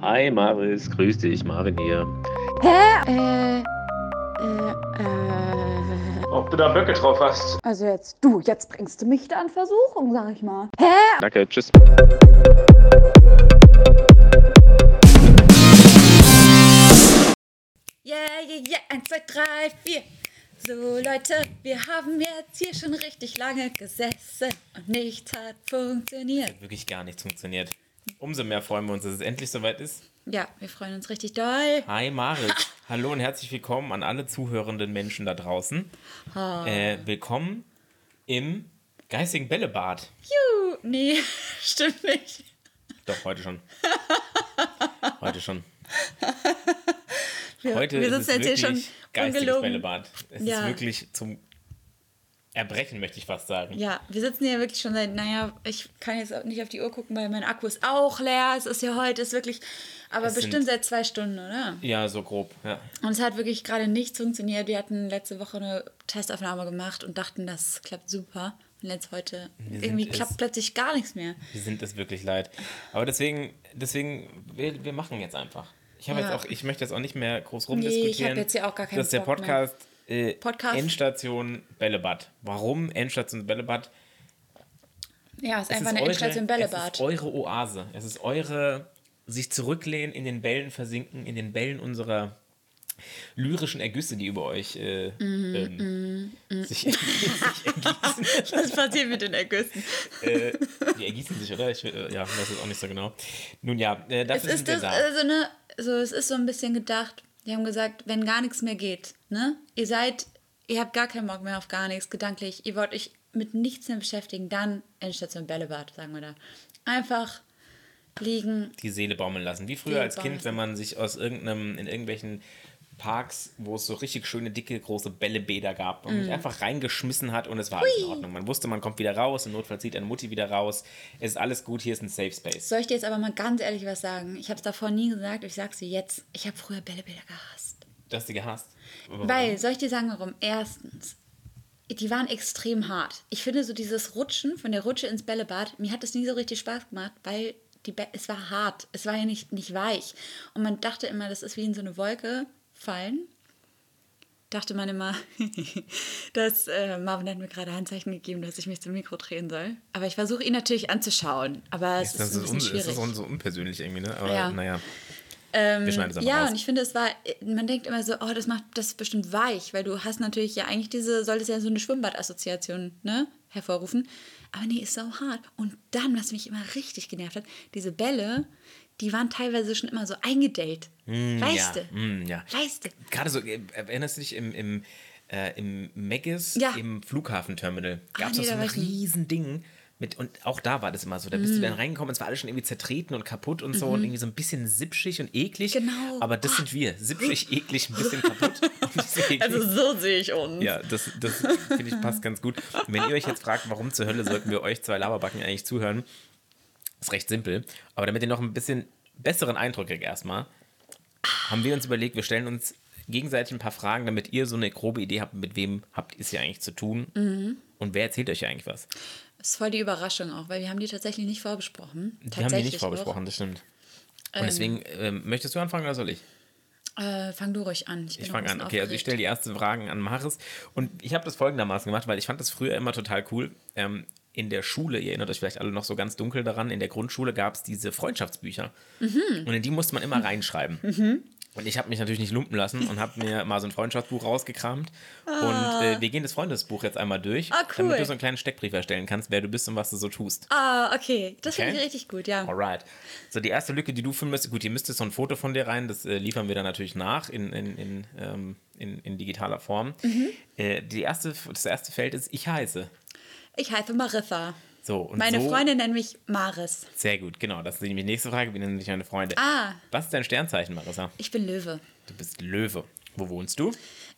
Hi Maris, grüß dich, Marvin hier. Hä? Äh, äh, äh. Ob du da Böcke drauf hast? Also jetzt, du, jetzt bringst du mich da in Versuchung, sag ich mal. Hä? Danke, tschüss. Yeah, yeah, yeah, 1, 2, 3, 4. So Leute, wir haben jetzt hier schon richtig lange gesessen und nichts hat funktioniert. Wirklich gar nichts funktioniert. Umso mehr freuen wir uns, dass es endlich soweit ist. Ja, wir freuen uns richtig doll. Hi Marit. Hallo und herzlich willkommen an alle zuhörenden Menschen da draußen. Äh, willkommen im geistigen Bällebad. Juhu, nee, stimmt nicht. Doch, heute schon. Heute schon. Wir, Heute wir ist es sitzen jetzt hier wirklich schon geistiges ungelogen. Bällebad. Es Ja. ist wirklich zum Erbrechen, möchte ich fast sagen. Ja, wir sitzen hier wirklich schon seit, naja, ich kann jetzt auch nicht auf die Uhr gucken, weil mein Akku ist auch leer. Es ist ja heute, ist wirklich, aber Es bestimmt seit zwei Stunden, oder? Ja, so grob. Ja. Und es hat wirklich gerade nichts funktioniert. Wir hatten letzte Woche eine Testaufnahme gemacht und dachten, das klappt super. Und jetzt heute Wir irgendwie klappt es- plötzlich gar nichts mehr. Wir sind es wirklich leid. Aber deswegen, deswegen, wir, wir machen jetzt einfach. Ich habe Ja. jetzt auch, ich möchte jetzt auch nicht mehr groß Nee, ich rumdiskutieren. hab jetzt ja auch gar keinen Das ist der. Podcast, äh, Podcast. Endstation Bällebad. Warum Endstation Bällebad? Ja, es ist Es einfach ist eine eure- Endstation Es Bällebad. ist eure Oase. Es ist eure sich zurücklehnen, in den Bällen versinken, in den Bällen unserer lyrischen Ergüsse, die über euch äh, Mhm, ähm, sich, sich ergießen. Was passiert mit den Ergüssen? äh, die ergießen sich, oder? Ich äh, ja, weiß es auch nicht so genau. Nun ja, äh, Es dafür ist wir das, da. also ne, so, es ist so ein bisschen gedacht, die haben gesagt, wenn gar nichts mehr geht, ne? Ihr seid, ihr habt gar keinen Bock mehr auf gar nichts, gedanklich, ihr wollt euch mit nichts mehr beschäftigen, dann Endstation Bällebad, sagen wir da. Einfach liegen, die Seele baumeln lassen. Wie früher als Kind, wenn man sich aus irgendeinem, in irgendwelchen Parks, wo es so richtig schöne, dicke, große Bällebäder gab und Mhm. sich einfach reingeschmissen hat und es war alles in Ordnung. Man wusste, man kommt wieder raus, im Notfall zieht eine Mutti wieder raus. Es ist alles gut, hier ist ein Safe Space. Soll ich dir jetzt aber mal ganz ehrlich was sagen? Ich habe es davor nie gesagt, ich sag's dir jetzt. Ich habe früher Bällebäder gehasst. Du hast die gehasst. Aber Weil, soll ich dir sagen, warum? Erstens, die waren extrem hart. Ich finde so dieses Rutschen von der Rutsche ins Bällebad, mir hat es nie so richtig Spaß gemacht, weil es war hart. Es war ja nicht, nicht weich. Und man dachte immer, das ist wie in so eine Wolke fallen. Dachte man immer, dass äh, Marvin hat mir gerade Handzeichen gegeben, dass ich mich zum Mikro drehen soll. Aber ich versuche ihn natürlich anzuschauen. Aber es Das ist, ein ist, bisschen schwierig. das ist so, so unpersönlich irgendwie, ne? Aber Ja. naja. Ähm, Wir schneiden es einfach ja, raus. und ich finde, es war, man denkt immer so, oh, das macht das ist bestimmt weich, weil du hast natürlich ja eigentlich diese, solltest ja so eine Schwimmbadassoziation, ne, hervorrufen. Aber nee, ist sau hart. Und dann, was mich immer richtig genervt hat, diese Bälle, die waren teilweise schon immer so eingedellt. weißt ja, du? mm, ja. Weißt du? Gerade so, äh, erinnerst du dich im, im, äh, im Maggis, Ja. im Flughafenterminal, Ah, gab es nee, so ein war ich nie. riesen Ding. Mit, und auch da war das immer so. Da bist du Mm. dann reingekommen, es war alles schon irgendwie zertreten und kaputt und so und irgendwie so ein bisschen sipschig und eklig. Mhm. Genau. Aber das sind wir. Sipschig, eklig, ein bisschen kaputt. Also so sehe ich uns. Ja, das, das finde ich passt ganz gut. Und wenn ihr euch jetzt fragt, warum zur Hölle sollten wir euch zwei Laberbacken eigentlich zuhören, ist recht simpel. Aber damit ihr noch ein bisschen besseren Eindruck kriegt erstmal, haben wir uns überlegt, wir stellen uns gegenseitig ein paar Fragen, damit ihr so eine grobe Idee habt, mit wem habt ihr es hier eigentlich zu tun Mhm. und wer erzählt euch hier eigentlich was. Das ist voll die Überraschung auch, weil wir haben die tatsächlich nicht vorbesprochen. Die haben die nicht vorbesprochen, das stimmt. Und deswegen, ähm, möchtest du anfangen oder soll ich? Äh, fang du ruhig an. Ich, Ich fange an. Okay, also ich aufgeregt. stelle die ersten Fragen an Maris. Und ich habe das folgendermaßen gemacht, weil ich fand das früher immer total cool. Ähm, in der Schule, ihr erinnert euch vielleicht alle noch so ganz dunkel daran, in der Grundschule gab es diese Freundschaftsbücher. Mhm. Und in die musste man immer reinschreiben. Und ich habe mich natürlich nicht lumpen lassen und habe mir mal so ein Freundschaftsbuch rausgekramt. Und äh, wir gehen das Freundesbuch jetzt einmal durch, Ah, cool. damit du so einen kleinen Steckbrief erstellen kannst, wer du bist und was du so tust. Ah, okay. Das finde Okay. ich richtig gut, ja. Alright. So, die erste Lücke, die du finden müsstest, gut, hier müsste so ein Foto von dir rein, das äh, liefern wir dann natürlich nach in, in, in, ähm, in digitaler Form. Mhm. Äh, die erste, das erste Feld ist, ich heiße. Ich heiße Marissa. So, und Meine so, Freunde nennen mich Maris. Sehr gut, genau. Das ist nämlich die nächste Frage. Wie nennen sich deine Freunde? Ah. Was ist dein Sternzeichen, Marissa? Ich bin Löwe. Du bist Löwe. Wo wohnst du?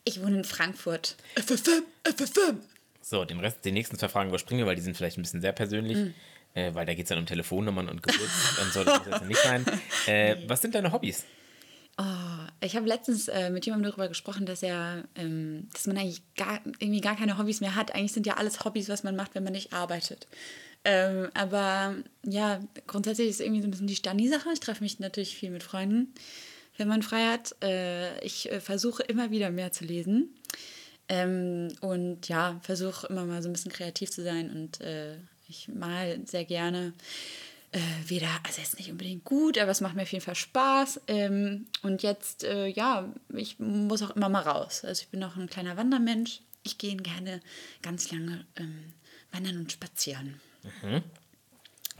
Ich wohne in Frankfurt. FFM, FFM. So, den Rest, den nächsten zwei Fragen überspringen wir, weil die sind vielleicht ein bisschen sehr persönlich. Mhm. Äh, weil da geht es dann um Telefonnummern und Geburt. dann sollte das jetzt nicht sein. Äh, was sind deine Hobbys? Ich habe letztens äh, mit jemandem darüber gesprochen, dass er, ähm, dass man eigentlich gar, irgendwie gar keine Hobbys mehr hat. Eigentlich sind ja alles Hobbys, was man macht, wenn man nicht arbeitet. Ähm, aber ja, grundsätzlich ist irgendwie so ein bisschen die Stani-Sache. Ich treffe mich natürlich viel mit Freunden, wenn man frei hat. Äh, ich äh, versuche immer wieder mehr zu lesen. Ähm, und ja, versuche immer mal so ein bisschen kreativ zu sein und äh, ich mal sehr gerne. Äh, weder, also jetzt nicht unbedingt gut, aber es macht mir auf jeden Fall Spaß. Ähm, und jetzt, äh, ja, ich muss auch immer mal raus. Also ich bin auch ein kleiner Wandermensch. Ich gehe gerne ganz lange ähm, wandern und spazieren.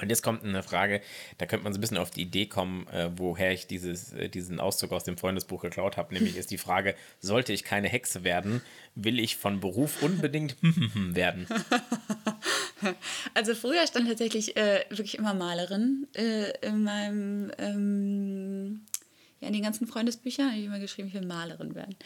Und jetzt kommt eine Frage, da könnte man so ein bisschen auf die Idee kommen, äh, woher ich dieses, äh, diesen Auszug aus dem Freundesbuch geklaut habe. Nämlich ist die Frage, sollte ich keine Hexe werden, will ich von Beruf unbedingt werden? Also früher stand tatsächlich äh, wirklich immer Malerin äh, in meinem, ähm, ja, in den ganzen Freundesbüchern habe ich immer geschrieben, ich will Malerin werden.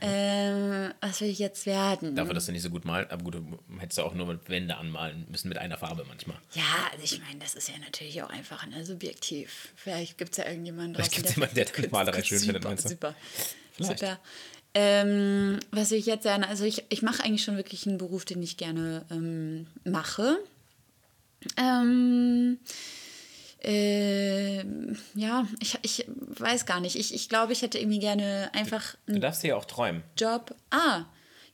Ähm, was will ich jetzt werden? Dafür, dass du nicht so gut malst, aber gut, du hättest ja auch nur mit Wände anmalen müssen, mit einer Farbe manchmal. Ja, also ich meine, das ist ja natürlich auch einfach ne, subjektiv. Vielleicht gibt es ja irgendjemanden Vielleicht draußen, gibt's jemanden, der findet Malerei schön findet, super, meinst du? Super, Vielleicht. super. Ähm, was will ich jetzt sagen? Also ich, ich mache eigentlich schon wirklich einen Beruf, den ich gerne ähm, mache. Ähm, ähm, ja, ich, ich weiß gar nicht. Ich, ich glaube, ich hätte irgendwie gerne einfach Du darfst hier auch träumen. Job. Ah,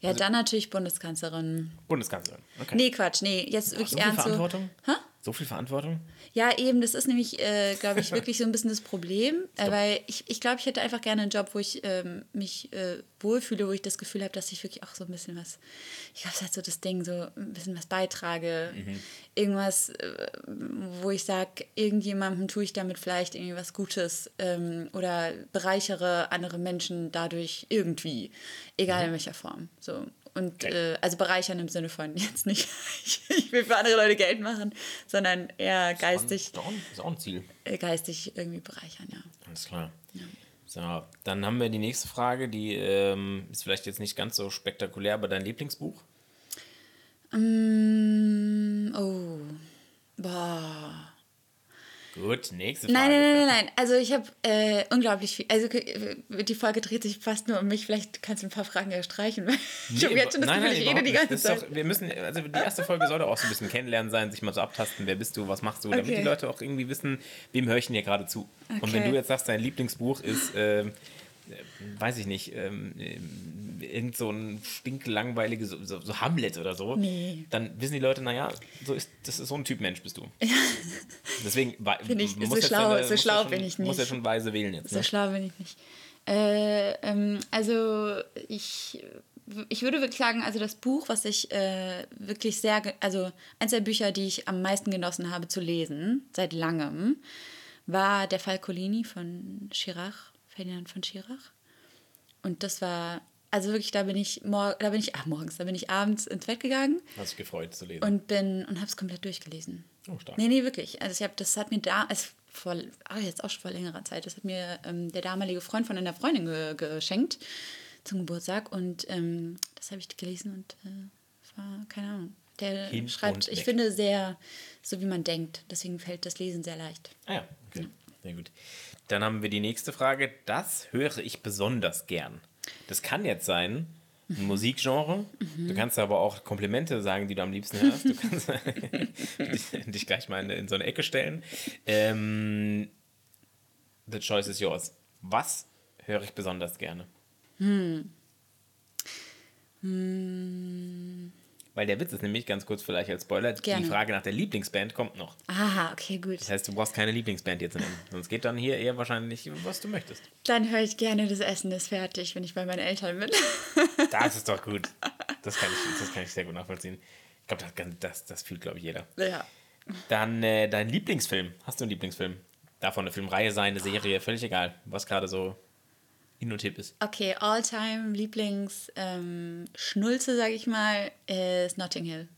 ja, Also dann natürlich Bundeskanzlerin. Bundeskanzlerin. Okay. Nee, Quatsch, nee, jetzt wirklich so viel ernst. So, Verantwortung? Hä? So viel Verantwortung? Ja, eben, das ist nämlich, äh, glaube ich, wirklich so ein bisschen das Problem. Äh, weil ich, ich glaube, ich hätte einfach gerne einen Job, wo ich ähm, mich äh, wohlfühle, wo ich das Gefühl habe, dass ich wirklich auch so ein bisschen was, ich glaube, es ist halt so das Ding, so ein bisschen was beitrage. Irgendwas, äh, wo ich sage, irgendjemandem tue ich damit vielleicht irgendwie was Gutes ähm, oder bereichere andere Menschen dadurch irgendwie, egal in welcher Form. So. Und Okay. äh, also bereichern im Sinne von jetzt nicht, ich, will für andere Leute Geld machen, sondern eher geistig, Ist auch ein, ist auch ein Ziel. äh, geistig irgendwie bereichern, ja. Alles klar. So, dann haben wir die nächste Frage, die ähm, ist vielleicht jetzt nicht ganz so spektakulär, aber dein Lieblingsbuch? Mm, oh, boah. Gut, nächste Frage. Nein, nein, nein, nein, nein. Also ich habe äh, unglaublich viel. Also äh, die Folge dreht sich fast nur um mich. Vielleicht kannst du ein paar Fragen ja streichen. Weil ich habe jetzt schon das nein, Gefühl, nein, ich rede die ganze Zeit. Doch, wir müssen, also die erste Folge soll doch auch so ein bisschen kennenlernen sein, sich mal so abtasten, wer bist du, was machst du, damit Okay. die Leute auch irgendwie wissen, wem höre ich denn hier gerade zu. Und wenn Okay. du jetzt sagst, dein Lieblingsbuch ist, äh, weiß ich nicht, ähm, äh, irgend so ein stinklangweiliges, so, so, so Hamlet oder so, Nee. dann wissen die Leute, naja, so ist, das ist so ein Typ Mensch bist du. Deswegen wa- Bin ich- muss so schlau- deine- so schlau schon, bin ich Muss ja nicht. schon weise wählen jetzt. So Ne? schlau bin ich nicht. Äh, ähm, also ich, ich würde wirklich sagen, also das Buch, was ich äh, wirklich sehr, also eins der Bücher, die ich am meisten genossen habe zu lesen, seit langem, war Der Fall Collini von Chirac, Ferdinand von Chirac. Und das war, also wirklich, da bin ich, mor da bin ich, ach, morgens, da bin ich abends ins Bett gegangen Hast dich gefreut zu lesen. und bin und habe es komplett durchgelesen. Oh, stark. Nee, nee, wirklich. Also ich habe, das hat mir da, es vor, ah, jetzt auch schon vor längerer Zeit, das hat mir ähm, der damalige Freund von einer Freundin ge geschenkt zum Geburtstag und ähm, das habe ich gelesen und äh, war, keine Ahnung. Der Hin schreibt, ich finde, sehr, so wie man denkt. Deswegen fällt das Lesen sehr leicht. Ah ja, okay. Sehr gut. Dann haben wir die nächste Frage. Das höre ich besonders gern. Das kann jetzt sein, ein Musikgenre. Du kannst aber auch Komplimente sagen, die du am liebsten hörst. Du kannst dich, dich gleich mal in, in so eine Ecke stellen. Ähm, the choice is yours. Was höre ich besonders gerne? Weil der Witz ist nämlich, ganz kurz vielleicht als Spoiler, Gerne. die Frage nach der Lieblingsband kommt noch. Aha, okay, gut. Das heißt, du brauchst keine Lieblingsband zu nennen. Sonst geht dann hier eher wahrscheinlich, was du möchtest. Dann höre ich gerne, das Essen ist fertig, wenn ich bei meinen Eltern bin. Das ist doch gut. Das kann ich, das kann ich sehr gut nachvollziehen. Ich glaube, das, das, das fühlt, glaube ich, jeder. ja. Dann äh, dein Lieblingsfilm. Hast du einen Lieblingsfilm? Davon eine Filmreihe sein, eine Serie, völlig egal, was gerade so in und hip ist. Okay, Alltime Lieblings ähm, Schnulze, sag ich mal, ist Notting Hill.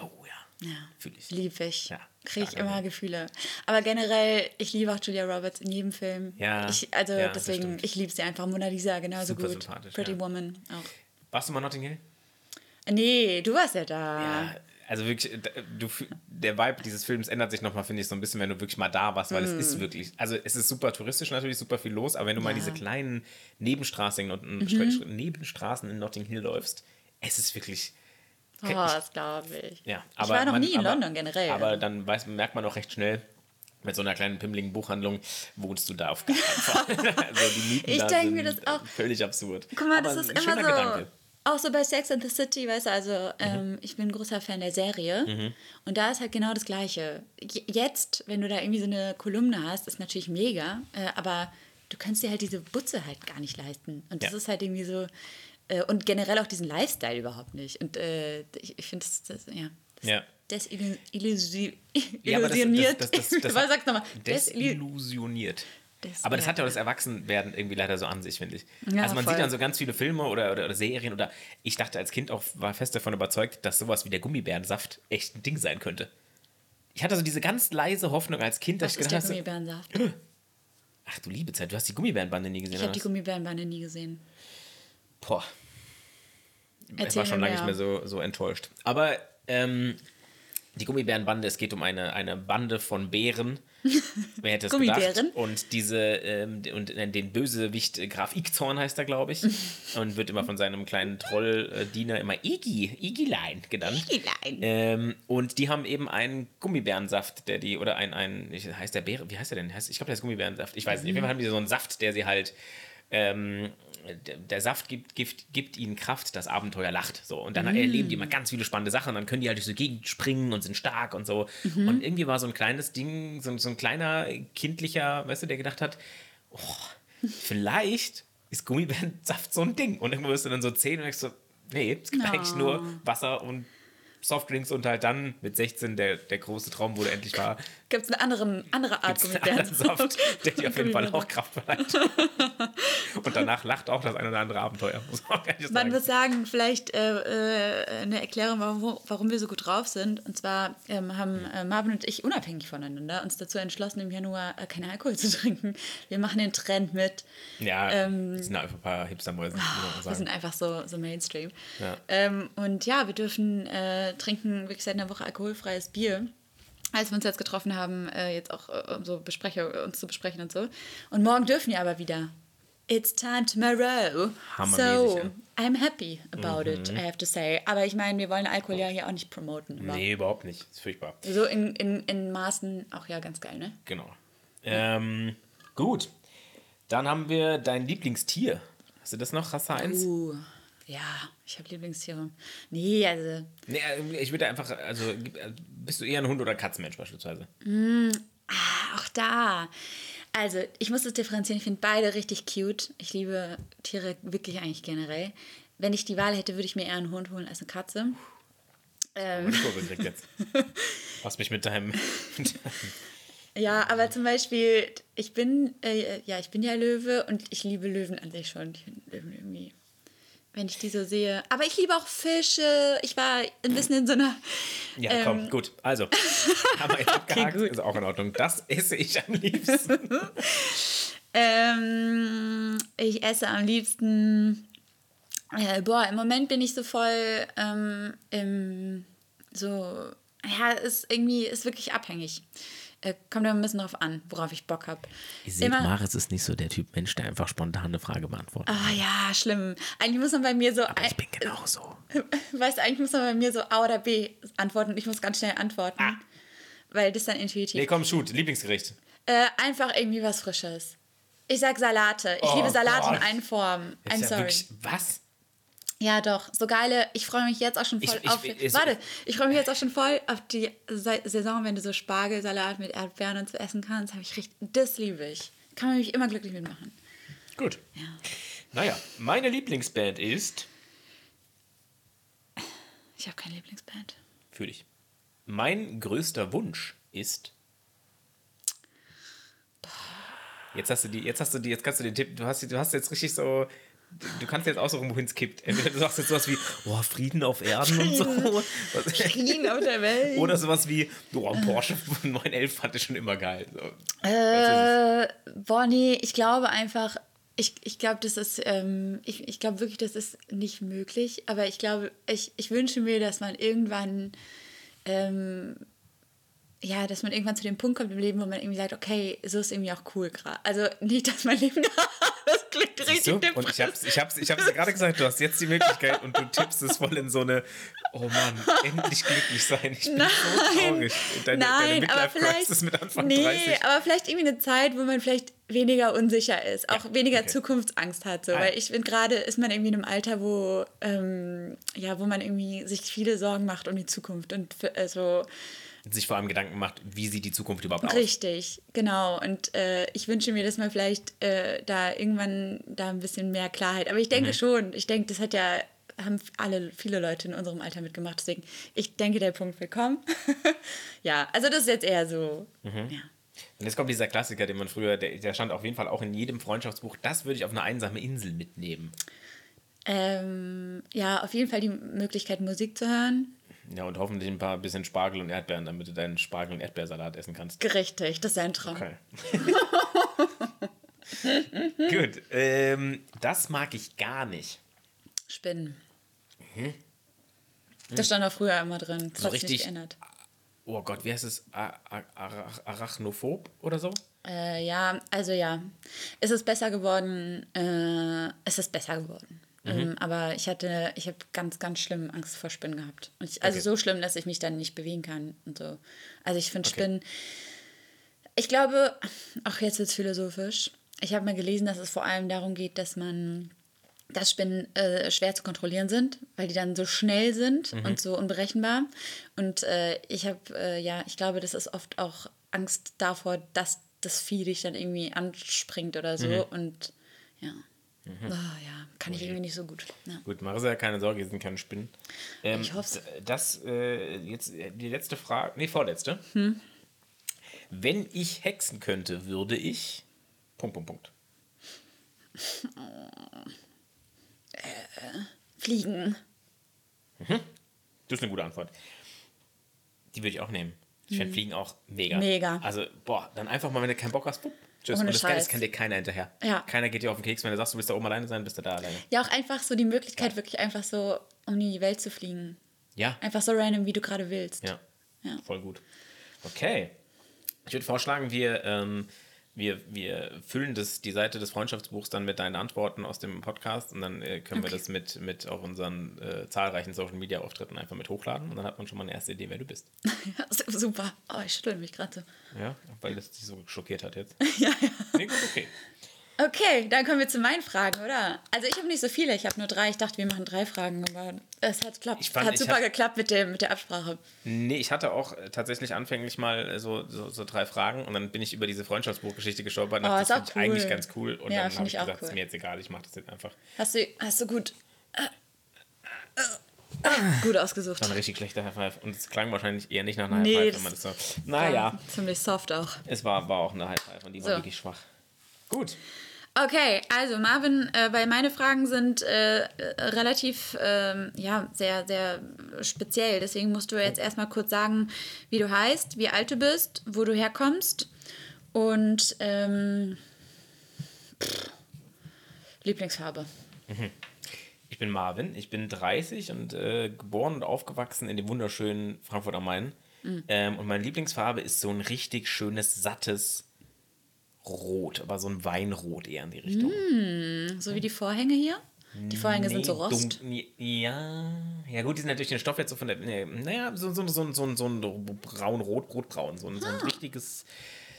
Oh ja. Ja, Fühl ich. liebe ich. Ja, Kriege ich immer Film. Gefühle. Aber generell, ich liebe auch Julia Roberts in jedem Film. Ja, Ich, also ja, deswegen, ich liebe sie einfach. Mona Lisa genauso Super gut. Pretty ja. Woman auch. Warst du mal Notting Hill? Nee, du warst ja da. Ja, also wirklich, äh, du, der Vibe dieses Films ändert sich nochmal, finde ich, so ein bisschen, wenn du wirklich mal da warst, weil es ist wirklich, also es ist super touristisch natürlich, super viel los, aber wenn du mal Ja. diese kleinen Nebenstraßen in, Not- Stra- Nebenstraßen in Notting Hill läufst, es ist wirklich Oh, das glaube ich. Ja, ich war noch man- nie in aber, London generell. Aber dann weiß, merkt man auch recht schnell, mit so einer kleinen pimmeligen Buchhandlung wohnst du da auf keinen Fall. also die Mieten Ich da denk sind mir das auch. völlig absurd. Guck mal, Aber das ist immer so. Gedanke. Auch so bei Sex and the City, weißt du, also ähm, ich bin ein großer Fan der Serie. Mhm. Und da ist halt genau das Gleiche. Jetzt, wenn du da irgendwie so eine Kolumne hast, ist natürlich mega, äh, aber du kannst dir halt diese Butze halt gar nicht leisten. Und das Ja. ist halt irgendwie so. Äh, und generell auch diesen Lifestyle überhaupt nicht. Und äh, ich, ich finde, das, das, ja. Das Ja. Desillusioniert. Ja, das- illusioniert. das- das- Was sagst du nochmal? Desillusioniert. Des- Aber das hat ja auch das Erwachsenwerden irgendwie leider so an sich, finde ich. Ja, also man voll. sieht dann so ganz viele Filme oder, oder, oder Serien oder ich dachte als Kind auch, war fest davon überzeugt, dass sowas wie der Gummibärensaft echt ein Ding sein könnte. Ich hatte so diese ganz leise Hoffnung als Kind, dass Was ich gedacht habe, Gummibärensaft? ach du liebe Zeit, du hast die Gummibärenbande nie gesehen. Ich habe die? Gummibärenbande nie gesehen. Boah. Ich Erzähl war schon lange nicht mehr. mehr so, so enttäuscht. Aber ähm, die Gummibärenbande, es geht um eine, eine Bande von Bären. Wer hätte es Gummibären? gedacht? Und diese, ähm, und den Bösewicht äh, Graf Igzorn heißt er, glaube ich. und wird immer von seinem kleinen Trolldiener immer Iggy, Iggylein genannt. Iggylein. Ähm, und die haben eben einen Gummibärensaft, der die, oder ein, ein heißt der Bäre, wie heißt der denn? Heißt, ich glaube, der ist Gummibärensaft. Ich weiß nicht. Auf jeden Fall haben die so einen Saft, der sie halt, ähm, der, Saft gibt, gibt, gibt ihnen Kraft, das Abenteuer lacht. So. Und dann erleben die immer ganz viele spannende Sachen. Und dann können die halt durch die Gegend springen und sind stark und so. Und irgendwie war so ein kleines Ding, so, so ein kleiner kindlicher, weißt du, der gedacht hat, oh, vielleicht ist Gummibärensaft so ein Ding. Und irgendwo wirst du dann so zehn und denkst so, nee, es gibt No. eigentlich nur Wasser und Softdrinks und halt dann mit 16 der, der große Traum wurde endlich wahr. Gibt es eine andere, andere Art Gibt's einen Saft, der dir auf jeden Fall auch. Kraft verleiht. Und danach lacht auch das ein oder andere Abenteuer. Man Man sagen. muss sagen, vielleicht äh, äh, eine Erklärung, warum, warum wir so gut drauf sind. Und zwar ähm, haben äh, Marvin und ich unabhängig voneinander uns dazu entschlossen, im Januar äh, keinen Alkohol zu trinken. Wir machen den Trend mit. Ja, ähm, das sind einfach ein paar Hipstermäuse, auch Wir sind einfach so, so Mainstream. Ja. Ähm, und ja, wir dürfen äh, trinken wirklich seit einer Woche alkoholfreies Bier. Als wir uns jetzt getroffen haben, äh, jetzt auch äh, um so Bespreche, uns zu besprechen und so. Und morgen dürfen wir aber wieder. It's time tomorrow. So, ja. Mhm. I'm happy about it, I have to say. Aber ich meine, wir wollen Alkohol ja hier auch nicht promoten. Aber Nee, überhaupt nicht. Ist furchtbar. So in, in, in Maßen auch ja ganz geil, ne? Genau. Ähm, gut. Dann haben wir dein Lieblingstier. Hast du das noch? Hast du eins? Uh, ja, ich habe Lieblingstiere. Nee, also Nee, äh, ich würde einfach, also äh, bist du eher ein Hund- oder Katzenmensch beispielsweise? Auch da. Also, ich muss das differenzieren. Ich finde beide richtig cute. Ich liebe Tiere wirklich eigentlich generell. Wenn ich die Wahl hätte, würde ich mir eher einen Hund holen als eine Katze. Ähm, gekriegt jetzt. Hast mich mit deinem. ja, aber zum Beispiel, ich bin, äh, ja, ich bin ja Löwe und ich liebe Löwen an sich schon. Ich finde Löwen irgendwie, wenn ich die so sehe. Aber ich liebe auch Fische. Ich war ein bisschen in so einer. Ja, komm, gut. Also, haben wir jetzt abgehakt. gut. Ist auch in Ordnung. Das esse ich am liebsten. Ähm, ich esse am liebsten. Äh, boah, im Moment bin ich so voll ähm, im. So. Ja, ist irgendwie. Ist wirklich abhängig. Äh, kommt immer ein bisschen drauf an, worauf ich Bock habe. Maris ist nicht so der Typ Mensch, der einfach spontan eine Frage beantwortet. Ah ja, schlimm. Eigentlich muss man bei mir so. Ich bin genauso. Weißt du, eigentlich muss man bei mir so A oder B antworten und ich muss ganz schnell antworten. Ah. Weil das dann intuitiv. Nee, komm, shoot. Lieblingsgericht. Äh, einfach irgendwie was Frisches. Ich sag Salate. Ich Oh liebe Salate Gott. in allen Formen. Ist I'm ja sorry. wirklich- was? Ja, doch, so geile. Ich freue mich jetzt auch schon voll Ich- ich- auf. ich- warte, ich freue mich jetzt auch schon voll auf die Sa- Saison, wenn du so Spargelsalat mit Erdbeeren und so essen kannst. Habe ich richtig. Das liebe ich. Kann man mich immer glücklich mitmachen. Gut. Ja. Naja, meine Lieblingsband ist. Ich habe keine Lieblingsband. Für dich. Mein größter Wunsch ist. Jetzt hast du die, jetzt hast du die, jetzt kannst du den Tipp, du hast, du hast jetzt richtig so, du kannst jetzt aussuchen, wohin es kippt. Entweder du sagst jetzt sowas wie, oh, Frieden auf Erden und so. Frieden auf der Welt. Oder sowas wie, oh, ein Porsche 911 fand ich schon immer geil. So. Äh, boah, nee, ich glaube einfach, ich, ich glaube, das ist, ähm, ich, ich glaube wirklich, das ist nicht möglich. Aber ich glaube, ich, ich wünsche mir, dass man irgendwann, ähm, ja, dass man irgendwann zu dem Punkt kommt im Leben, wo man irgendwie sagt, okay, so ist irgendwie auch cool gerade. Also nicht, dass mein Leben Das klingt Siehst richtig du? Und ich hab's, ich hab's, ich hab's dir gerade gesagt, du hast jetzt die Möglichkeit und du tippst es voll in so eine, oh Mann, endlich glücklich sein. Ich bin so traurig. Deine, Nein, deine aber vielleicht. mit Anfang nee, 30. aber vielleicht irgendwie eine Zeit, wo man vielleicht weniger unsicher ist, auch weniger okay. Zukunftsangst hat. So. Ah, ja. Weil ich finde, gerade ist man irgendwie in einem Alter, wo, ähm, ja, wo man irgendwie sich viele Sorgen macht um die Zukunft und für, also Sich vor allem Gedanken macht, wie sieht die Zukunft überhaupt aus? Richtig, genau. Und äh, ich wünsche mir, dass man vielleicht äh, da irgendwann da ein bisschen mehr Klarheit. Aber ich denke Mhm. schon, ich denke, das hat ja, haben alle, viele Leute in unserem Alter mitgemacht. Deswegen, ich denke, der Punkt wird kommen. ja, also das ist jetzt eher so. Mhm. Ja. Und jetzt kommt dieser Klassiker, den man früher, der, der stand auf jeden Fall auch in jedem Freundschaftsbuch, das würde ich auf eine einsame Insel mitnehmen. Ähm, ja, auf jeden Fall die Möglichkeit, Musik zu hören. Ja, und hoffentlich ein paar bisschen Spargel und Erdbeeren, damit du deinen Spargel- und Erdbeersalat essen kannst. Richtig, das ist ein Traum. Okay. Gut, ähm, das mag ich gar nicht. Spinnen. Das stand auch früher immer drin. Das So hat sich nicht richtig- geändert. Oh Gott, wie heißt es? Arachnophob oder so? Äh, ja, also ja, es ist besser geworden. Äh, es ist besser geworden. Mhm. Ähm, aber ich hatte, ich habe ganz, ganz schlimm Angst vor Spinnen gehabt. Und ich, also Okay. so schlimm, dass ich mich dann nicht bewegen kann und so. Also ich finde Spinnen. Ich glaube, auch jetzt wird es philosophisch. Ich habe mal gelesen, dass es vor allem darum geht, dass man dass Spinnen äh, schwer zu kontrollieren sind, weil die dann so schnell sind Mhm. und so unberechenbar. Und äh, ich habe, äh, ja, ich glaube, das ist oft auch Angst davor, dass das Vieh dich dann irgendwie anspringt oder so. Mhm. Und ja. Oh, ja, kann ich irgendwie nicht so gut. Ja. Gut, Marisa, keine Sorge, hier sind keine Spinnen. Ähm, Ich hoff's. d- Das, äh, jetzt äh, die letzte Frage, nee, vorletzte. Hm? Wenn ich hexen könnte, würde ich. Punkt, Punkt, Punkt. Fliegen. Das ist eine gute Antwort. Die würde ich auch nehmen. Ich finde Fliegen auch mega. Mega. Also, boah, dann einfach mal, wenn du keinen Bock hast, tschüss. Ohne Und das Scheiß. kann dir keiner hinterher. Ja. Keiner geht dir auf den Keks, wenn du sagst, du willst da oben alleine sein, bist du da alleine. Ja, auch einfach so die Möglichkeit, wirklich einfach so um die Welt zu fliegen. Ja. Einfach so random, wie du gerade willst. Ja. Ja. Voll gut. Okay. Ich würde vorschlagen, wir, ähm, wir, wir füllen das, die Seite des Freundschaftsbuchs dann mit deinen Antworten aus dem Podcast und dann äh, können wir Okay. das mit, mit auch unseren äh, zahlreichen Social Media Auftritten einfach mit hochladen und dann hat man schon mal eine erste Idee, wer du bist. Ja, su- super. Oh, ich schüttel mich gerade. Ja, weil das dich so schockiert hat jetzt. Ja, ja. Nee, gut, okay. Okay, dann kommen wir zu meinen Fragen, oder? Also ich habe nicht so viele, ich habe nur drei. Ich dachte, wir machen drei Fragen, aber es hat, klappt. Fand, hat super hab- geklappt mit, dem, mit der Absprache. Nee, ich hatte auch äh, tatsächlich anfänglich mal äh, so, so, so drei Fragen und dann bin ich über diese Freundschaftsbuchgeschichte gestolpert und Oh, dachte, das finde ich eigentlich cool. ganz cool. Und Ja, dann habe ich ich auch gesagt, cool. ist mir jetzt egal, ich mache das jetzt einfach. Hast du, hast du gut, äh, äh, gut ausgesucht. Das war ein richtig schlechter High Five. Und es klang wahrscheinlich eher nicht nach einer High Nee, Five, das wenn man das so. War Naja, Ziemlich soft auch. es war, war auch eine High Five und die war So. wirklich schwach. Gut. Okay, also Marvin, äh, weil meine Fragen sind äh, äh, relativ, ähm, ja, sehr, sehr speziell. Deswegen musst du jetzt erstmal kurz sagen, wie du heißt, wie alt du bist, wo du herkommst und ähm, pff, Lieblingsfarbe. Ich bin Marvin, ich bin 30 und äh, geboren und aufgewachsen in dem wunderschönen Frankfurt am Main. Mhm. Ähm, und meine Lieblingsfarbe ist so ein richtig schönes, sattes Rot, aber so ein Weinrot eher in die Richtung. So wie die Vorhänge hier. Die Vorhänge sind so Nee, Rost. dun- ja, ja gut, die sind natürlich den Stoff jetzt so von der, nee, naja, so, so, so, so, so ein braun-rot, rotbraun, so ein, so ein Ah. richtiges,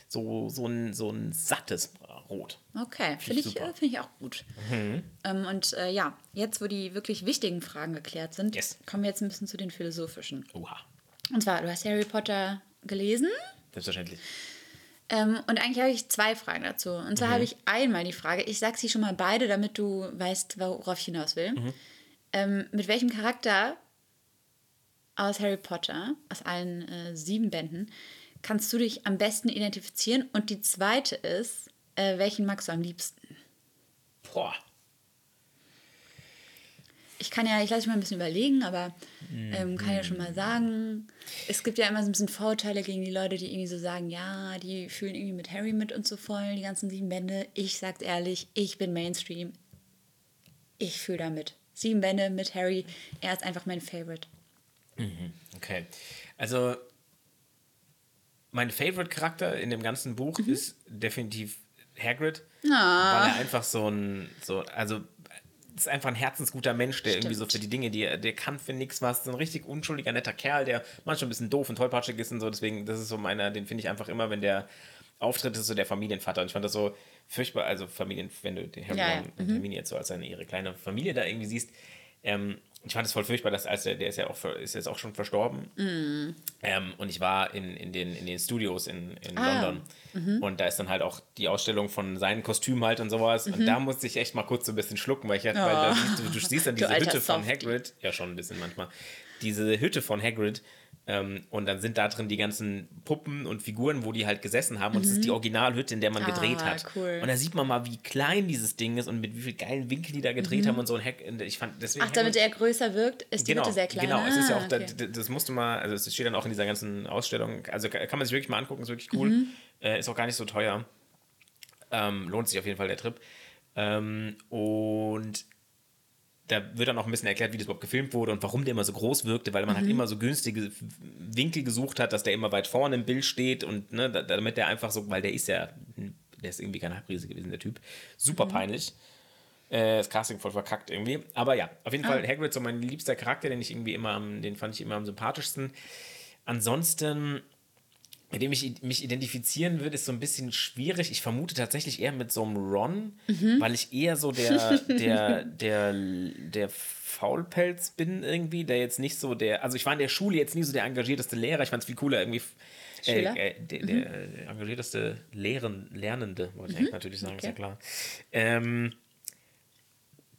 so, so, ein, so ein sattes Rot. Okay, Find finde ich. Mhm. äh, find ich auch gut. Ähm, und äh, ja, jetzt, wo die wirklich wichtigen Fragen geklärt sind, Yes. kommen wir jetzt ein bisschen zu den philosophischen. Oha, Und zwar, du hast Harry Potter gelesen. selbstverständlich. Ähm, und eigentlich habe ich zwei Fragen dazu. Und zwar habe ich einmal die Frage, ich sage sie schon mal beide, damit du weißt, worauf ich hinaus will. Ähm, mit welchem Charakter aus Harry Potter, aus allen äh, sieben Bänden, kannst du dich am besten identifizieren? Und die zweite ist, äh, welchen magst du am liebsten? Boah, Ich kann ja, ich lasse mich mal ein bisschen überlegen, aber ähm, kann ja schon mal sagen, es gibt ja immer so ein bisschen Vorurteile gegen die Leute, die irgendwie so sagen, ja, die fühlen irgendwie mit Harry mit und so voll, die ganzen sieben Bände. Ich sag's ehrlich, ich bin Mainstream. Ich fühle damit. Sieben Bände mit Harry, er ist einfach mein Favorite. okay. Also, mein Favorite-Charakter in dem ganzen Buch Mhm. ist definitiv Hagrid, Ah. weil er einfach so ein, so, also ist einfach ein herzensguter Mensch, der irgendwie so für die Dinge, die er, der kann für nichts was, so ein richtig unschuldiger, netter Kerl, der manchmal ein bisschen doof und tollpatschig ist und so, deswegen, das ist so meiner, den finde ich einfach immer, wenn der auftritt, ist so der Familienvater. Und ich fand das so furchtbar, also Familien, wenn du den Harry Ja, und Hermine jetzt so als seine, ihre kleine Familie da irgendwie siehst, ähm, ich fand es voll furchtbar, dass als der, der ist ja auch ist jetzt auch schon verstorben. Ähm, und ich war in, in, den, in den Studios in, in Ah. London. Und da ist dann halt auch die Ausstellung von seinen Kostümen halt und sowas. Und da musste ich echt mal kurz so ein bisschen schlucken, weil ich halt, weil da siehst du, du siehst dann diese Hütte von. Hagrid. Ja, schon ein bisschen manchmal. Diese Hütte von Hagrid. Ähm, und dann sind da drin die ganzen Puppen und Figuren, wo die halt gesessen haben. Und es ist die Originalhütte, in der man gedreht Ah, hat. cool. Und da sieht man mal, wie klein dieses Ding ist und mit wie viel geilen Winkel die da gedreht haben und so ein Hack. Ich fand deswegen Ach, damit er größer wirkt, ist die genau, Hütte sehr klein. Genau, es ist ja Ah, auch, okay. d- das musste mal, also es steht dann auch in dieser ganzen Ausstellung, also ka- kann man sich wirklich mal angucken, ist wirklich cool. Mhm. Äh, ist auch gar nicht so teuer. Ähm, lohnt sich auf jeden Fall der Trip. Ähm, und da wird dann auch ein bisschen erklärt, wie das überhaupt gefilmt wurde und warum der immer so groß wirkte, weil Mhm. man halt immer so günstige Winkel gesucht hat, dass der immer weit vorne im Bild steht und ne, da- damit der einfach so, weil der ist ja, der ist irgendwie keine Halbriese gewesen, der Typ. Super peinlich. Äh, das Casting voll verkackt irgendwie. Aber ja, auf jeden Fall Hagrid so mein liebster Charakter, den ich irgendwie immer den fand ich immer am sympathischsten. Ansonsten, mit dem ich mich identifizieren würde, ist so ein bisschen schwierig. Ich vermute tatsächlich eher mit so einem Ron, weil ich eher so der, der, der, der Faulpelz bin irgendwie, der jetzt nicht so der, also ich war in der Schule jetzt nie so der engagierteste Lehrer, ich fand es viel cooler irgendwie. Schüler? Äh, äh, der, der äh, engagierteste Lehren, Lernende, wollte ich eigentlich natürlich sagen, ist ja Okay. klar. Ähm,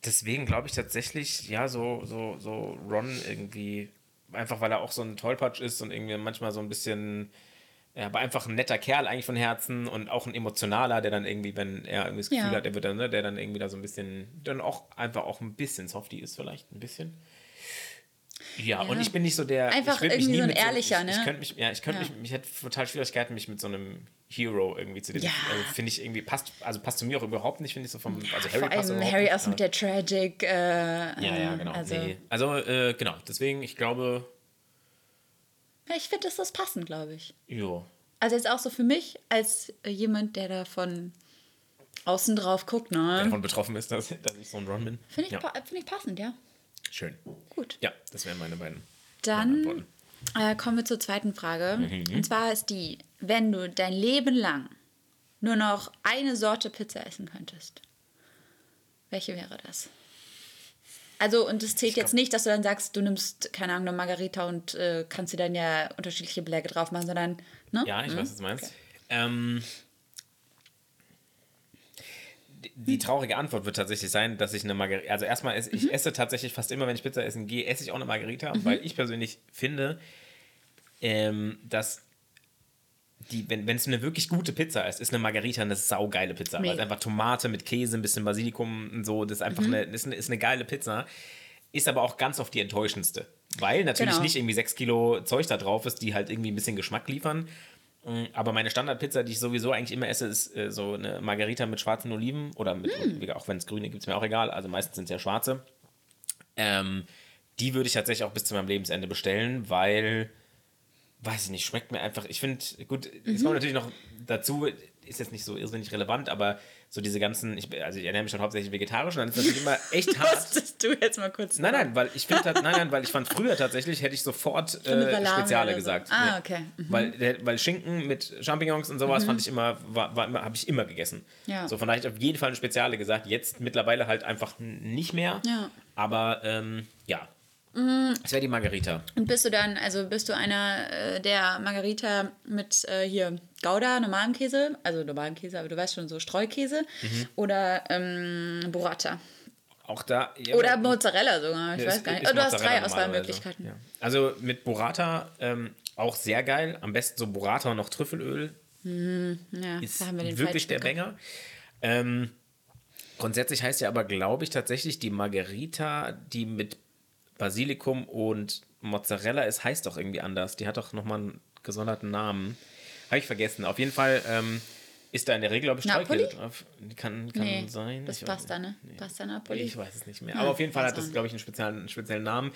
deswegen glaube ich tatsächlich, ja, so, so, so Ron irgendwie, einfach weil er auch so ein Tollpatsch ist und irgendwie manchmal so ein bisschen, ja, aber einfach ein netter Kerl eigentlich von Herzen und auch ein emotionaler, der dann irgendwie, wenn er irgendwie das Gefühl Ja. hat, er wird dann, ne, der dann irgendwie da so ein bisschen, dann auch einfach auch ein bisschen softy ist, vielleicht ein bisschen. Ja, Ja. und ich bin nicht so der. Einfach ich irgendwie so ein ehrlicher, ich, Ich ne? könnte mich, ja, ich könnte Ja. mich, ich hätte total Schwierigkeiten, mich mit so einem Hero irgendwie zu identifizieren. Ja. Also finde ich irgendwie, passt, also passt zu mir auch überhaupt nicht, finde ich so vom, also Vor passt allem Harry auch so mit der Tragic. Äh, Ja, ja, äh, genau. Also, nee. also äh, genau, deswegen, ich glaube, ja, ich finde, das ist passend, glaube ich. jo. Also jetzt auch so für mich, als äh, jemand, der da von außen drauf guckt, der ne? davon betroffen ist, dass, dass ich so ein Ron bin. Finde ich, ja, find ich passend, ja. schön. Gut. Ja, das wären meine beiden. Dann äh, kommen wir zur zweiten Frage. Mhm. Und zwar ist die, wenn du dein Leben lang nur noch eine Sorte Pizza essen könntest, welche wäre das? Also, und es zählt jetzt nicht, dass du dann sagst, du nimmst, keine Ahnung, eine Margarita und äh, kannst dir dann ja unterschiedliche Beläge drauf machen, sondern, ne? Ja, ich Mhm. weiß, was du meinst. Ähm, die, die traurige Antwort wird tatsächlich sein, dass ich eine Margarita, also erstmal, esse, Mhm. ich esse tatsächlich fast immer, wenn ich Pizza essen gehe, esse ich auch eine Margarita, weil ich persönlich finde, ähm, dass die, wenn es eine wirklich gute Pizza ist, ist eine Margarita eine saugeile Pizza. Weil es Mega. einfach Tomate mit Käse, ein bisschen Basilikum und so, das ist einfach eine, ist eine, ist eine geile Pizza. Ist aber auch ganz oft die enttäuschendste. Weil natürlich Genau. nicht irgendwie 6 Kilo Zeug da drauf ist, die halt irgendwie ein bisschen Geschmack liefern. Mm, Aber meine Standardpizza, die ich sowieso eigentlich immer esse, ist äh, so eine Margarita mit schwarzen Oliven. Oder mit, Hm. auch wenn es grüne gibt, ist mir auch egal. Also meistens sind es ja schwarze. Ähm, die würde ich tatsächlich auch bis zu meinem Lebensende bestellen, weil, weiß ich nicht, schmeckt mir einfach. Ich finde, gut, es Mhm. kommt natürlich noch dazu, ist jetzt nicht so irrsinnig relevant, aber so diese ganzen, ich, also ich ernähre mich schon hauptsächlich vegetarisch und dann ist es natürlich immer echt hart. Musstest du jetzt mal kurz. Nein, nein, weil ich finde, nein, nein, weil ich fand früher tatsächlich hätte ich sofort äh, Speziale so. gesagt. Ah, okay. Mhm. Weil, weil Schinken mit Champignons und sowas fand ich immer, war, war immer habe ich immer gegessen. Ja. So von daher hätte ich auf jeden Fall eine Speziale gesagt. Jetzt mittlerweile halt einfach nicht mehr. Ja. Aber ähm, ja. Das wäre die Margarita. Und bist du dann, also bist du einer äh, der Margarita mit äh, hier Gouda, normalem Käse, also normalem Käse, aber du weißt schon, so Streukäse Mhm. oder ähm, Burrata Auch da. ja, oder Mozzarella sogar, ich Ja, weiß gar nicht. Oh, du hast drei. Auswahlmöglichkeiten. Ja. Also mit Burrata ähm, auch sehr geil. Am besten so Burrata und noch Trüffelöl. Ja, ist da haben wir den wirklich der. Banger. Ähm, grundsätzlich heißt ja aber, glaube ich, tatsächlich die Margarita, die mit Basilikum und Mozzarella ist, heißt doch irgendwie anders. Die hat doch nochmal einen gesonderten Namen. Habe ich vergessen. Auf jeden Fall ähm, ist da in der Regel, glaube ich, Napoli? Streukäse drauf. Kann, kann Nee, sein. das Ich weiß Pasta, ne? nicht. Pasta Napoli. Ich weiß es nicht mehr. Ja, Aber auf jeden Fall hat auch das, glaube ich, einen speziellen, einen speziellen Namen.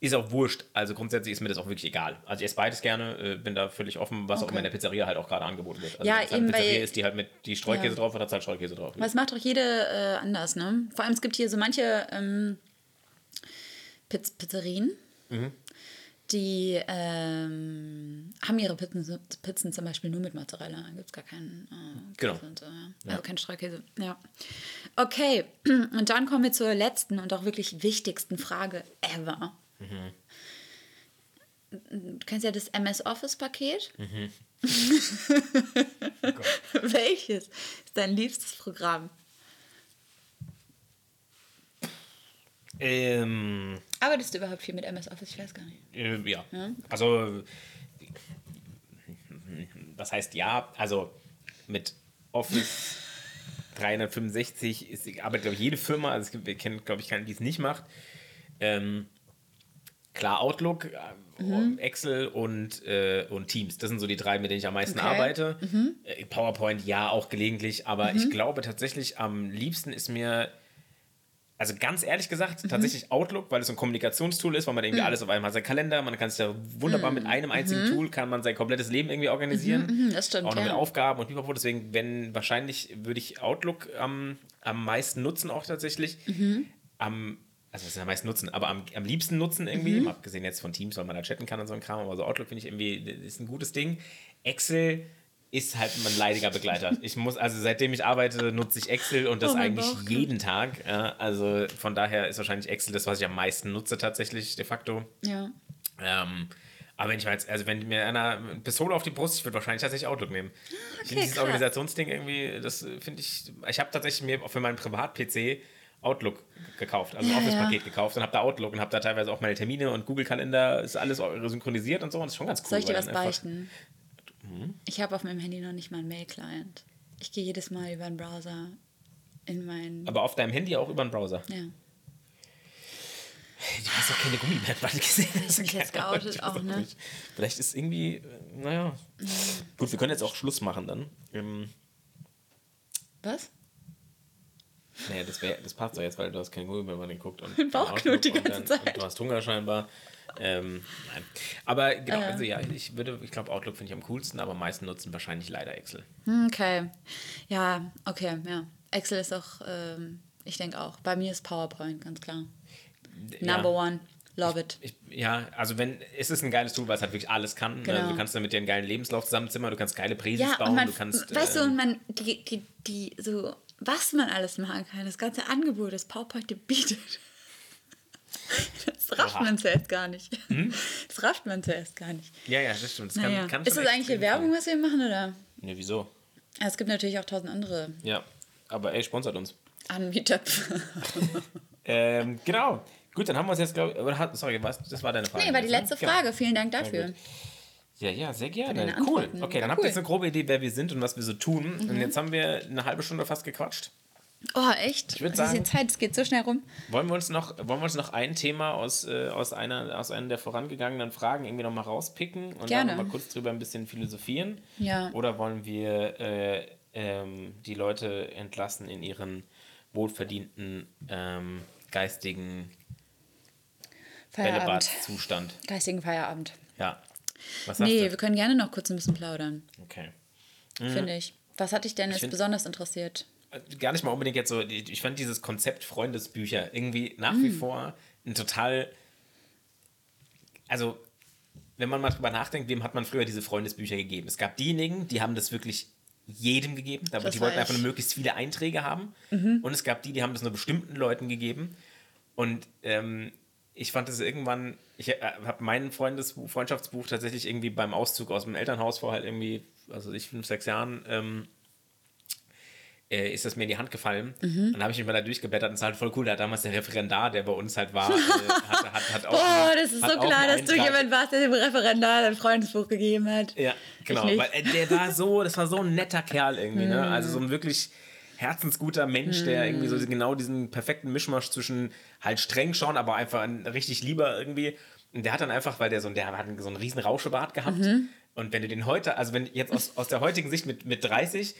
ist auch wurscht. Also grundsätzlich ist mir das auch wirklich egal. Also ich esse beides gerne, äh, bin da völlig offen, was auch Okay. immer in der Pizzeria halt auch gerade angeboten wird. Also Ja, halt eben, eine Pizzeria weil- ist, die halt mit die Streukäse Ja. drauf hat, hat halt Streukäse drauf. Aber es macht doch jede äh, anders, ne? Vor allem, es gibt hier so manche ähm, Piz Pizzerien, Mhm. die ähm, haben ihre Pizzen, Pizzen zum Beispiel nur mit Mozzarella. Da gibt es gar keinen äh, Genau. Und so, ja. Also kein Streukäse. Ja. Okay, und dann kommen wir zur letzten und auch wirklich wichtigsten Frage ever. Mhm. Du kennst ja das MS Office-Paket. Mhm. Welches ist dein liebstes Programm? Ähm, Arbeitest du überhaupt viel mit MS Office? Ich weiß gar nicht. äh, ja. Also, das heißt ja, also mit Office 365 ist, arbeitet, glaube ich, jede Firma, also es gibt, wir kennen, glaube ich, keinen, die es nicht macht. Ähm, klar, Outlook, äh, Excel und, äh, und Teams, das sind so die drei, mit denen ich am meisten Okay. arbeite. Äh, PowerPoint, ja, auch gelegentlich, aber ich glaube tatsächlich, am liebsten ist mir also ganz ehrlich gesagt, Mhm. tatsächlich Outlook, weil es so ein Kommunikationstool ist, weil man irgendwie alles auf einem hat, sein Kalender, man kann sich da wunderbar mit einem einzigen Tool, kann man sein komplettes Leben irgendwie organisieren. Mhm, das stimmt, Auch noch mit ja. Aufgaben und pipapo, deswegen, wenn, wahrscheinlich würde ich Outlook am, am meisten nutzen auch tatsächlich. Mhm. Am, also was ist am meisten nutzen, aber am, am liebsten nutzen irgendwie, Mhm. abgesehen jetzt von Teams, weil man da chatten kann und so ein Kram, aber so Outlook finde ich irgendwie, das ist ein gutes Ding. Excel ist halt mein leidiger Begleiter. Ich muss, also seitdem ich arbeite, nutze ich Excel und das Oh, eigentlich Bauch. jeden Tag. Ja, also von daher ist wahrscheinlich Excel das, was ich am meisten nutze tatsächlich de facto. Ja. Ähm, aber wenn ich mal jetzt, also wenn mir einer eine Pistole auf die Brust, ich würde wahrscheinlich tatsächlich Outlook nehmen. ich finde okay, dieses krass. Organisationsding irgendwie, das finde ich, ich habe tatsächlich mir für meinen Privat-PC Outlook gekauft, also ein Ja, Office-Paket gekauft und habe da Outlook und habe da teilweise auch meine Termine und Google-Kalender, ist alles synchronisiert und so und das ist schon ganz cool. Soll ich dir was dann beichten? Ich habe auf meinem Handy noch nicht mal einen Mail-Client. Ich gehe jedes Mal über einen Browser in meinen. Aber auf deinem Handy auch über den Browser. ja. Du hast doch keine Gummibärte gesehen. Das bin ich jetzt geoutet ich auch, ne? nicht. Vielleicht ist irgendwie, äh, naja. Gut, wir können jetzt auch Schluss machen dann. Ähm, Was? naja, das, wär, das passt doch jetzt, weil du hast kein Gummibär, wenn man den guckt. Und Bauch knurrt die ganze Zeit. Du hast Hunger scheinbar. Ähm, nein. Aber genau, Äh. also ja, ich würde, ich glaube, Outlook finde ich am coolsten, aber am meisten nutzen wahrscheinlich leider Excel. Hm, Okay. Ja, okay, ja. Excel ist auch, ähm, ich denke auch. Bei mir ist PowerPoint, ganz klar. Number ja. one. Love it. Ich, ja, also wenn, es ist ein geiles Tool, weil es halt wirklich alles kann. Genau. Ne? Du kannst damit dir einen geilen Lebenslauf zusammenzimmern, du kannst geile Präsis Ja, bauen, man, du kannst. weißt du, ähm, und man, die, die, die, so, was man alles machen kann, das ganze Angebot, das PowerPoint dir bietet. Das rafft Oha. man zuerst gar nicht. Das rafft man zuerst gar nicht. ja, ja, das stimmt. Das kann, Naja. kann ist das eigentlich hier Werbung, was wir machen, oder? Ne, wieso? Ja, es gibt natürlich auch tausend andere Ja, aber ey, sponsert uns. Anbieter. Ähm, genau. Gut, dann haben wir uns jetzt, glaube ich, sorry, was, das war deine Frage. nee, war die ne? letzte Genau. Frage. Vielen Dank dafür. Ja, ja, sehr gerne. Cool. Okay, dann Ja, habt ihr cool. jetzt eine grobe Idee, wer wir sind und was wir so tun. Mhm. Und jetzt haben wir eine halbe Stunde fast gequatscht. Oh, echt? Ich würd Was ist sagen- Zeit? Es geht so schnell rum. Wollen wir uns noch, wollen wir uns noch ein Thema aus, äh, aus, einer, aus einer der vorangegangenen Fragen irgendwie nochmal rauspicken und Gerne. dann nochmal kurz drüber ein bisschen philosophieren? Ja. Oder wollen wir äh, ähm, die Leute entlassen in ihren wohlverdienten ähm, geistigen Feierabend. Bällebad-Zustand? Geistigen Feierabend. Ja. Was Nee, du? wir können gerne noch kurz ein bisschen plaudern, Okay. finde ich. Was hat dich denn jetzt find- besonders interessiert? Gar nicht mal unbedingt jetzt so, ich fand dieses Konzept Freundesbücher irgendwie nach wie vor ein total, also wenn man mal drüber nachdenkt, wem hat man früher diese Freundesbücher gegeben? Es gab diejenigen, die haben das wirklich jedem gegeben, aber Das die wollten einfach nur möglichst viele Einträge haben. Und es gab die, die haben das nur bestimmten Leuten gegeben. Und ähm, ich fand es irgendwann, ich äh, habe mein Freundesbuch, Freundschaftsbuch tatsächlich irgendwie beim Auszug aus dem Elternhaus vor halt irgendwie, also ich fünf, sechs Jahren, ähm, äh, ist das mir in die Hand gefallen. Mhm. Dann habe ich mich mal da durchgeblättert und es ist halt voll cool. Da hat damals der Referendar, der bei uns halt war, äh, hat, hat, hat auch. Boah, einen- das ist so klar, dass du jemand warst, der dem Referendar ein Freundesbuch gegeben hat. Ja, genau. Weil äh, der war so, das war so ein netter Kerl irgendwie, Mhm. ne? Also so ein wirklich herzensguter Mensch, der irgendwie so genau diesen perfekten Mischmasch zwischen halt streng schon, aber einfach ein richtig lieber irgendwie. Und der hat dann einfach, weil der so, der hat so einen riesen Rauschebart gehabt. Mhm. Und wenn du den heute, also wenn jetzt aus, aus der heutigen Sicht mit, mit 30,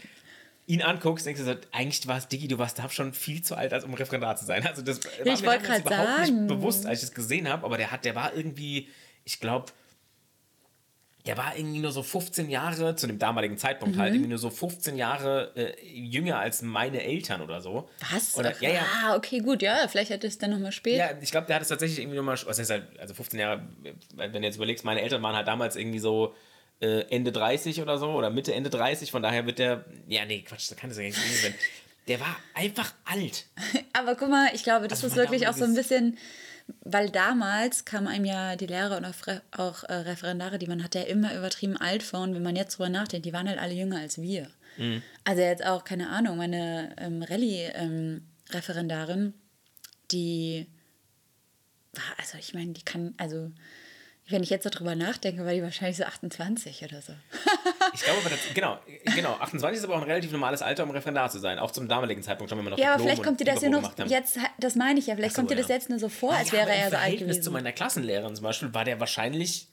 ihn anguckst, denkst du so, eigentlich war es Diggi, du warst da schon viel zu alt, als um Referendar zu sein. Also das war ich mir damals überhaupt sagen. nicht bewusst, als ich es gesehen habe, aber der hat, der war irgendwie, ich glaube, der war irgendwie nur so 15 Jahre, zu dem damaligen Zeitpunkt Mhm. halt, irgendwie nur so 15 Jahre äh, jünger als meine Eltern oder so. Was? Oder, ja, ja. Ah, okay, gut, ja, vielleicht hätte es dann nochmal spät. Ja, ich glaube, der hat es tatsächlich irgendwie nochmal, was heißt halt, also 15 Jahre, wenn du jetzt überlegst, meine Eltern waren halt damals irgendwie so äh, Ende 30 oder so oder Mitte, Ende 30, von daher wird der, ja, nee, Quatsch, da kann das ja nicht sein. Der war einfach alt. Aber guck mal, ich glaube, das Also ist wirklich auch so ein bisschen, weil damals kamen einem ja die Lehrer und auch, auch äh, Referendare, die man hatte, ja immer übertrieben alt vor. Und wenn man jetzt drüber nachdenkt, die waren halt alle jünger als wir. Mhm. Also jetzt auch, keine Ahnung, meine ähm, Rallye-Referendarin, die war, also ich meine, die kann, also wenn ich jetzt so drüber nachdenke, war die wahrscheinlich so 28 oder so. Ich glaube, das, genau, genau, 28 ist aber auch ein relativ normales Alter, um Referendar zu sein. Auch zum damaligen Zeitpunkt schon, wenn man noch Ja, aber Diplom vielleicht kommt dir das ja noch jetzt, das meine ich ja, vielleicht so, kommt dir das ja. jetzt nur so vor, als Ja, wäre er so alt gewesen. zu meiner Klassenlehrerin zum Beispiel war der wahrscheinlich,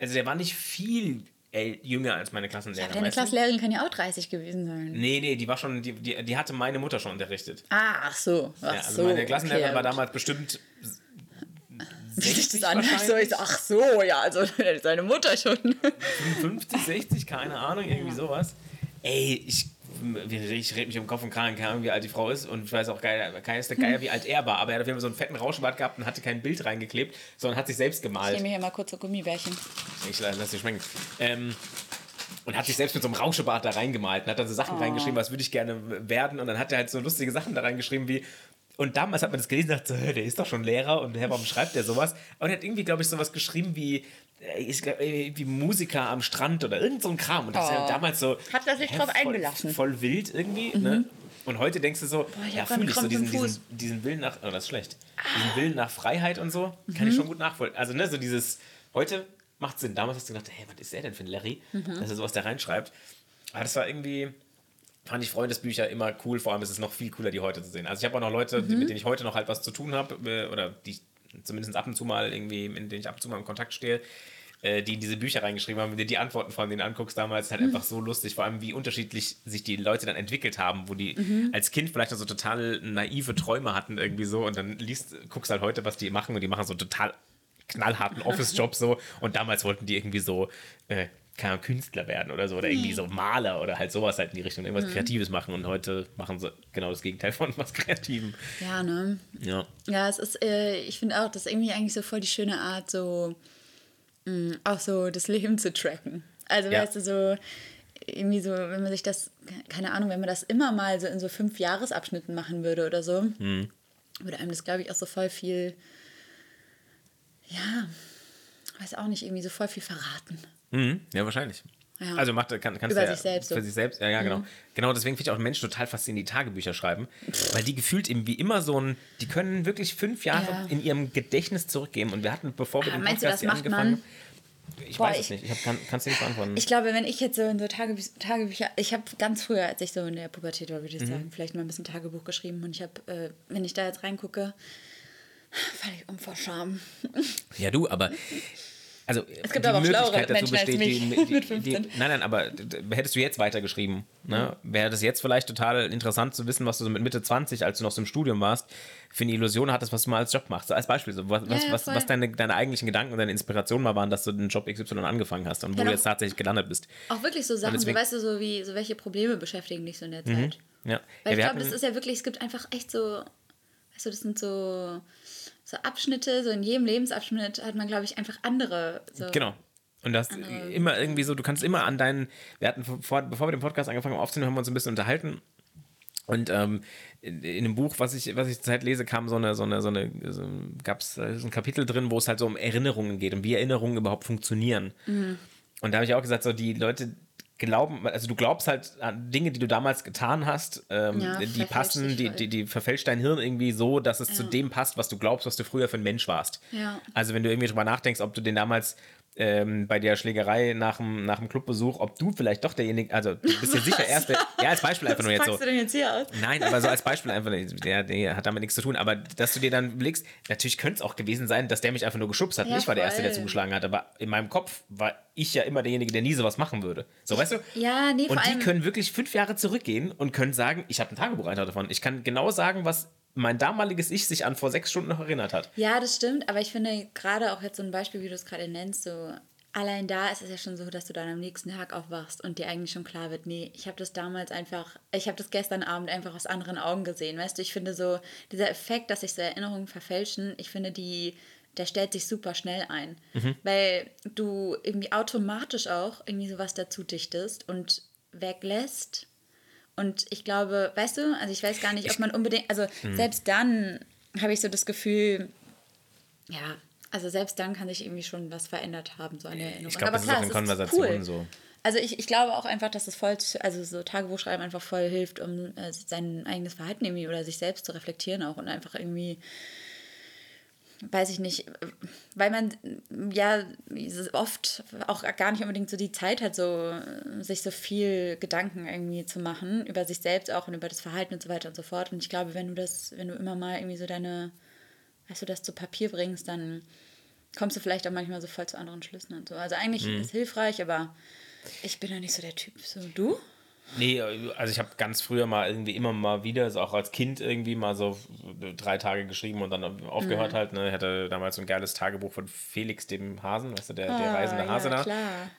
also der war nicht viel äl- jünger als meine Klassenlehrerin. Deine weißt du? Klassenlehrerin kann ja auch 30 gewesen sein. Nee, nee, die war schon, die, die, die hatte meine Mutter schon unterrichtet. Ah, ach so. Ach Ja, also so. meine Klassenlehrerin okay, war damals bestimmt sich 60 das anhört, so ich so, ach so, ja, also seine Mutter schon. 50, 60, keine Ahnung, irgendwie sowas. Ey, ich, ich rede mich um Kopf und Kragen, keine Ahnung, wie alt die Frau ist. Und ich weiß auch geil, keiner ist der Geier, wie alt er war. Aber er hat auf jeden Fall so einen fetten Rauschbart gehabt und hatte kein Bild reingeklebt, sondern hat sich selbst Ich gemalt. nehme hier mal kurz so Gummibärchen. Ich lass dir schmecken. Ähm, und hat sich selbst mit so einem Rauschebart da reingemalt und hat dann so Sachen reingeschrieben, was würde ich gerne werden. Und dann hat er halt so lustige Sachen da reingeschrieben wie. Und damals hat man das gelesen und dachte, so, "Hä, der ist doch schon Lehrer und Herr, warum schreibt der sowas? Und er hat irgendwie, glaube ich, sowas geschrieben wie, äh, glaub, wie Musiker am Strand oder irgend so ein Kram. Und das ist ja Oh. damals so. Hat er sich hä, drauf voll, eingelassen. Voll wild irgendwie, ne? Und heute denkst du so, ich ja, fühle ich so diesen, diesen, diesen Willen nach, oh, das ist schlecht, diesen Willen nach Freiheit und so, kann ich schon gut nachvollziehen. Also, ne, so dieses, heute macht Sinn. Damals hast du gedacht, hey, was ist er denn für ein Larry, dass er sowas da reinschreibt. Aber das war irgendwie, fand ich Freundesbücher immer cool, vor allem ist es noch viel cooler, die heute zu sehen. Also ich habe auch noch Leute, die, mit denen ich heute noch halt was zu tun habe, äh, oder die ich zumindest ab und zu mal irgendwie, in denen ich ab und zu mal im Kontakt stehe, äh, die in diese Bücher reingeschrieben haben, wenn du die Antworten von denen anguckst damals, ist halt einfach so lustig, vor allem wie unterschiedlich sich die Leute dann entwickelt haben, wo die als Kind vielleicht noch so total naive Träume hatten irgendwie so und dann liest, guckst halt heute, was die machen und die machen so total knallharten Office-Job so. Und damals wollten die irgendwie so äh, keine Künstler werden oder so oder irgendwie so Maler oder halt sowas halt in die Richtung, irgendwas Kreatives machen und heute machen sie genau das Gegenteil von was Kreativem. Ja, ne? Ja. Ja, es ist, äh, ich finde auch, das ist irgendwie eigentlich so voll die schöne Art, so mh, auch so das Leben zu tracken. Also, Ja. weißt du, so irgendwie so, wenn man sich das, keine Ahnung, wenn man das immer mal so in so fünf Jahresabschnitten machen würde oder so, Mhm. würde einem das, glaube ich, auch so voll viel, ja, weiß auch nicht, irgendwie so voll viel verraten. Mhm, ja, wahrscheinlich. Ja. Also macht, kann, kannst Über ja sich selbst so. Für sich selbst, ja, ja, genau. Genau, deswegen finde ich auch Menschen total faszinierend, die Tagebücher schreiben, weil die gefühlt eben wie immer so ein, die können wirklich fünf Jahre Ja. in ihrem Gedächtnis zurückgeben und wir hatten, bevor wir Ah, den meinst du, Podcast das angefangen man? ich Boah, weiß es ich- nicht, ich hab, kann, kannst du nicht beantworten. Ich glaube, wenn ich jetzt so in so Tagebü Tagebücher, ich habe ganz früher, als ich so in der Pubertät war, Mhm. würde ich sagen, vielleicht mal ein bisschen Tagebuch geschrieben und ich habe, äh, wenn ich da jetzt reingucke, falle ich um vor Scham. Ja, du, aber. Also, Es gibt aber auch schlauere Menschen als mich die, mit die, 15. die, Nein, nein, aber hättest du jetzt weitergeschrieben, ne? wäre das jetzt vielleicht total interessant zu wissen, was du so mit Mitte 20, als du noch so im Studium warst, für eine Illusion hattest, was du mal als Job machst. Als Beispiel, so, was, was, ja, was, was deine, deine eigentlichen Gedanken und deine Inspirationen mal waren, dass du den Job XY angefangen hast und wo Genau. du jetzt tatsächlich gelandet bist. Auch wirklich so Sachen, deswegen- so, weißt du, so wie, so welche Probleme beschäftigen dich so in der Zeit. Ja. Weil ja ich glaube, das ist ja wirklich, es gibt einfach echt so, weißt du, das sind so, so Abschnitte, so in jedem Lebensabschnitt hat man, glaube ich, einfach andere. So. Genau. Und das immer irgendwie so, du kannst immer an deinen, wir hatten vor, bevor wir den Podcast angefangen haben aufzunehmen, haben wir uns ein bisschen unterhalten. Und ähm, in, in dem Buch, was ich, was ich zurzeit lese, kam so eine, so eine, so eine, so, gab es ein Kapitel drin, wo es halt so um Erinnerungen geht und wie Erinnerungen überhaupt funktionieren. Und da habe ich auch gesagt, so die Leute glauben, also du glaubst halt an Dinge, die du damals getan hast, ähm, Ja, die passen, die, voll. die, die verfälscht dein Hirn irgendwie so, dass es zu Ja. dem passt, was du glaubst, was du früher für ein Mensch warst. Ja. Also wenn du irgendwie drüber nachdenkst, ob du den damals ähm, bei der Schlägerei nach dem, nach dem Clubbesuch, ob du vielleicht doch derjenige, also du bist ja sicher erste, ja als Beispiel einfach nur jetzt so. du denn jetzt hier aus? Nein, aber so als Beispiel einfach, der, der hat damit nichts zu tun, aber dass du dir dann überlegst, natürlich könnte es auch gewesen sein, dass der mich einfach nur geschubst hat. Ja, und ich war der Erste, der zugeschlagen hat, aber in meinem Kopf war ich ja immer derjenige, der nie sowas machen würde. So, weißt du? Ja, nee, Und die können wirklich fünf Jahre zurückgehen und können sagen, ich habe einen Tagebucheintrag davon. Ich kann genau sagen, was mein damaliges Ich sich an vor sechs Stunden noch erinnert hat. Ja, das stimmt, aber ich finde gerade auch jetzt so ein Beispiel, wie du es gerade nennst, so allein da ist es ja schon so, dass du dann am nächsten Tag aufwachst und dir eigentlich schon klar wird, nee, ich habe das damals einfach, ich habe das gestern Abend einfach aus anderen Augen gesehen, weißt du, ich finde so, dieser Effekt, dass sich so Erinnerungen verfälschen, ich finde die, der stellt sich super schnell ein, weil du irgendwie automatisch auch irgendwie sowas dazu dichtest und weglässt und ich glaube, weißt du, also ich weiß gar nicht, ob man unbedingt, also Hm. selbst dann habe ich so das Gefühl, ja, also selbst dann kann sich irgendwie schon was verändert haben, so eine Erinnerung. Ich glaube, Aber das ist auch in Konversationen so. Also ich, ich glaube auch einfach, dass es voll, also so Tagebuchschreiben einfach voll hilft, um äh, sein eigenes Verhalten irgendwie oder sich selbst zu reflektieren auch und einfach irgendwie, weiß ich nicht, weil man ja oft auch gar nicht unbedingt so die Zeit hat, so sich so viel Gedanken irgendwie zu machen über sich selbst auch und über das Verhalten und so weiter und so fort. Und ich glaube, wenn du das, wenn du immer mal irgendwie so deine, weißt du, das zu Papier bringst, dann kommst du vielleicht auch manchmal so voll zu anderen Schlüssen und so. Also eigentlich ist hilfreich, aber ich bin ja nicht so der Typ. So, du? Nee, also ich habe ganz früher mal irgendwie immer mal wieder, so auch als Kind irgendwie mal so drei Tage geschrieben und dann aufgehört Mhm. halt. Ne? Ich hatte damals so ein geiles Tagebuch von Felix, dem Hasen, weißt du, der, der Ah, reisende ja, Hase da. klar.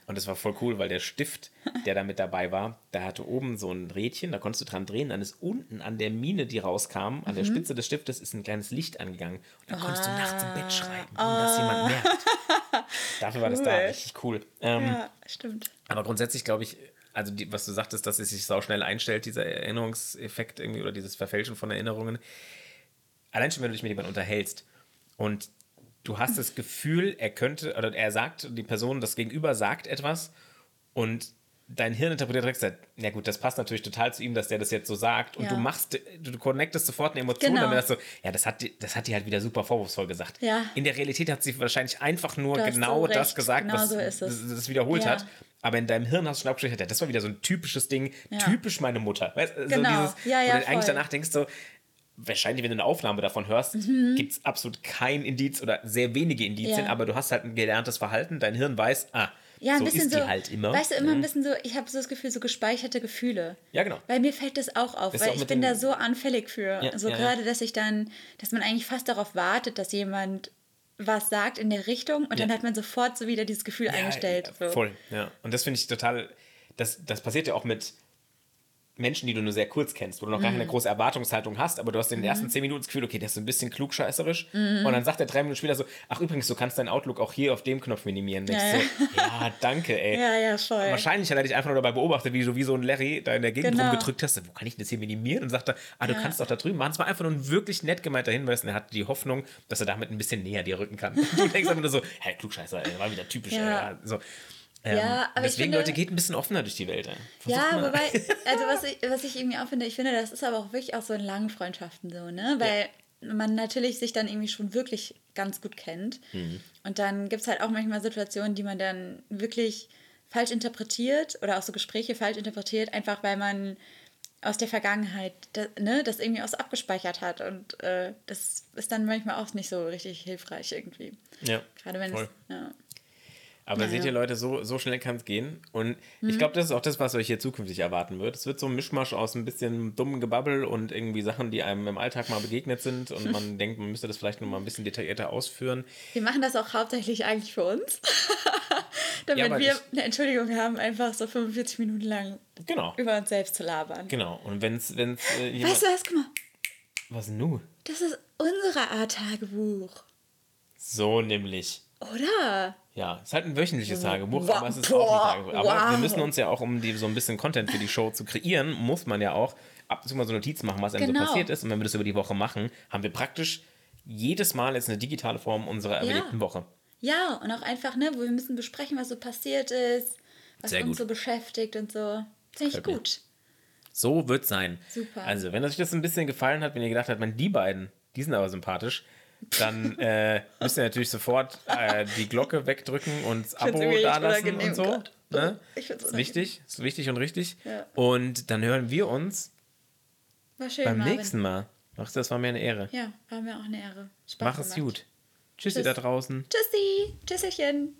Und das war voll cool, weil der Stift, der da mit dabei war, der hatte oben so ein Rädchen, da konntest du dran drehen, dann ist unten an der Mine, die rauskam, an Mhm. der Spitze des Stiftes ist ein kleines Licht angegangen. Und dann konntest du nachts im Bett schreiben, ohne Ah. dass jemand merkt. Dafür war das da Cool. richtig cool. Ähm, Ja, stimmt. aber grundsätzlich glaube ich, also die, was du sagtest, dass es sich sau schnell einstellt, dieser Erinnerungseffekt irgendwie oder dieses Verfälschen von Erinnerungen. Allein schon, wenn du dich mit jemandem unterhältst und du hast das Gefühl, er könnte, oder er sagt, die Person, das Gegenüber sagt etwas und dein Hirn interpretiert direkt, sagt, ja gut, das passt natürlich total zu ihm, dass der das jetzt so sagt und Ja. du machst, du, connectest sofort eine Emotion, Genau. dann wärst du, ja, das hat, die, das hat die halt wieder super vorwurfsvoll gesagt. Ja. In der Realität hat sie wahrscheinlich einfach nur genau so das gesagt, Genau was so das, das wiederholt Ja. hat. Aber in deinem Hirn hast du schon abgeschrieben, ja, das war wieder so ein typisches Ding, typisch meine Mutter. Weißt, du, Genau. so dieses, Ja, ja, wo du eigentlich danach denkst, so, wahrscheinlich, wenn du eine Aufnahme davon hörst, Mhm. gibt es absolut kein Indiz oder sehr wenige Indizien, aber du hast halt ein gelerntes Verhalten, dein Hirn weiß, ah, Ja, ein so bisschen ist so. die halt immer. Weißt du, immer Mhm. ein bisschen so, ich habe so das Gefühl, so gespeicherte Gefühle. Ja, genau. Weil mir fällt das auch auf, Das weil auch ich bin da so anfällig für. Ja, so ja, gerade, dass ich dann, dass man eigentlich fast darauf wartet, dass jemand was sagt in der Richtung und dann hat man sofort so wieder dieses Gefühl eingestellt. So. Voll, ja. Und das finde ich total, das, das passiert ja auch mit Menschen, die du nur sehr kurz kennst, wo du noch gar Mhm. keine große Erwartungshaltung hast, aber du hast in den ersten zehn Minuten das Gefühl, okay, der ist so ein bisschen klugscheißerisch. Und dann sagt der drei Minuten später so, ach übrigens, du kannst deinen Outlook auch hier auf dem Knopf minimieren. Denkst Ja, ja, so, ja, danke, ey. Ja, ja, voll. Wahrscheinlich hat er dich einfach nur dabei beobachtet, wie du wie so ein Larry da in der Gegend Genau. rumgedrückt hast. Wo kann ich das hier minimieren? Und sagte, ah, du Ja. kannst doch da drüben machen. Es war einfach nur ein wirklich nett gemeinter Hinweis und er hat die Hoffnung, dass er damit ein bisschen näher dir rücken kann. Du denkst einfach nur so, hey, Klugscheißer, ey, war wieder typisch. Ey, so. Ähm, Ja, aber ich deswegen, finde- Leute, geht ein bisschen offener durch die Welt. Versucht Ja, mal. wobei, also was ich, was ich irgendwie auch finde, ich finde, das ist aber auch wirklich auch so in langen Freundschaften so, ne? Weil man natürlich sich dann irgendwie schon wirklich ganz gut kennt. Mhm. Und dann gibt es halt auch manchmal Situationen, die man dann wirklich falsch interpretiert oder auch so Gespräche falsch interpretiert, einfach weil man aus der Vergangenheit das, ne, das irgendwie auch so abgespeichert hat. Und äh, das ist dann manchmal auch nicht so richtig hilfreich irgendwie. Ja, Gerade wenn voll. es. Ja. Aber Ja, seht ihr, Leute, so, so schnell kann es gehen. Und Mhm. ich glaube, das ist auch das, was euch hier zukünftig erwarten wird. Es wird so ein Mischmasch aus ein bisschen dummem Gebabbel und irgendwie Sachen, die einem im Alltag mal begegnet sind und man denkt, man müsste das vielleicht noch mal ein bisschen detaillierter ausführen. Wir machen das auch hauptsächlich eigentlich für uns. Damit Ja, wir ich- eine Entschuldigung haben, einfach so 45 Minuten lang Genau. über uns selbst zu labern. Genau. Und wenn es wenn's, äh, jemand. Weißt du was? Guck mal, Was nu? das ist unsere Art Tagebuch. So nämlich. Oder? Ja, es ist halt ein wöchentliches Tagebuch, Wow, aber es ist auch ein Tagebuch. Aber wir wow. müssen uns ja auch, um die, so ein bisschen Content für die Show zu kreieren, muss man ja auch ab und zu mal so Notizen machen, was einem Genau. so passiert ist. Und wenn wir das über die Woche machen, haben wir praktisch jedes Mal jetzt eine digitale Form unserer erlebten Woche. Ja, und auch einfach, ne, wo wir müssen besprechen, was so passiert ist, was Sehr uns gut. so beschäftigt und so. Finde ich gut. So wird sein. Super. Also, wenn euch das ein bisschen gefallen hat, wenn ihr gedacht habt, man, die beiden, die sind aber sympathisch, dann äh, müsst ihr natürlich sofort äh, die Glocke wegdrücken und das Abo da lassen und so. grad. Ne? Ich find's ist wichtig, ist wichtig und richtig. Ja. Und dann hören wir uns schön, beim Marvin. nächsten Mal. Ach, das war mir eine Ehre. Ja, war mir auch eine Ehre. Spaß Mach es gemacht. gut. Tschüssi Tschüss. da draußen. Tschüssi. Tschüsselchen.